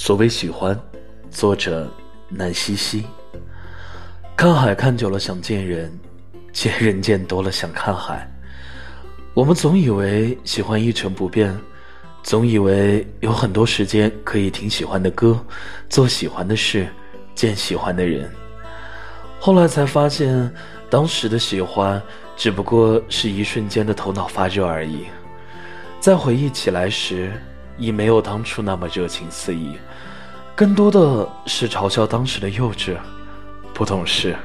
所谓喜欢，作者南希希。看海看久了想见人，见人见多了想看海。我们总以为喜欢一成不变，总以为有很多时间可以听喜欢的歌，做喜欢的事，见喜欢的人。后来才发现，当时的喜欢只不过是一瞬间的头脑发热而已。在回忆起来时。已没有当初那么热情四溢，更多的是嘲笑当时的幼稚、不懂事。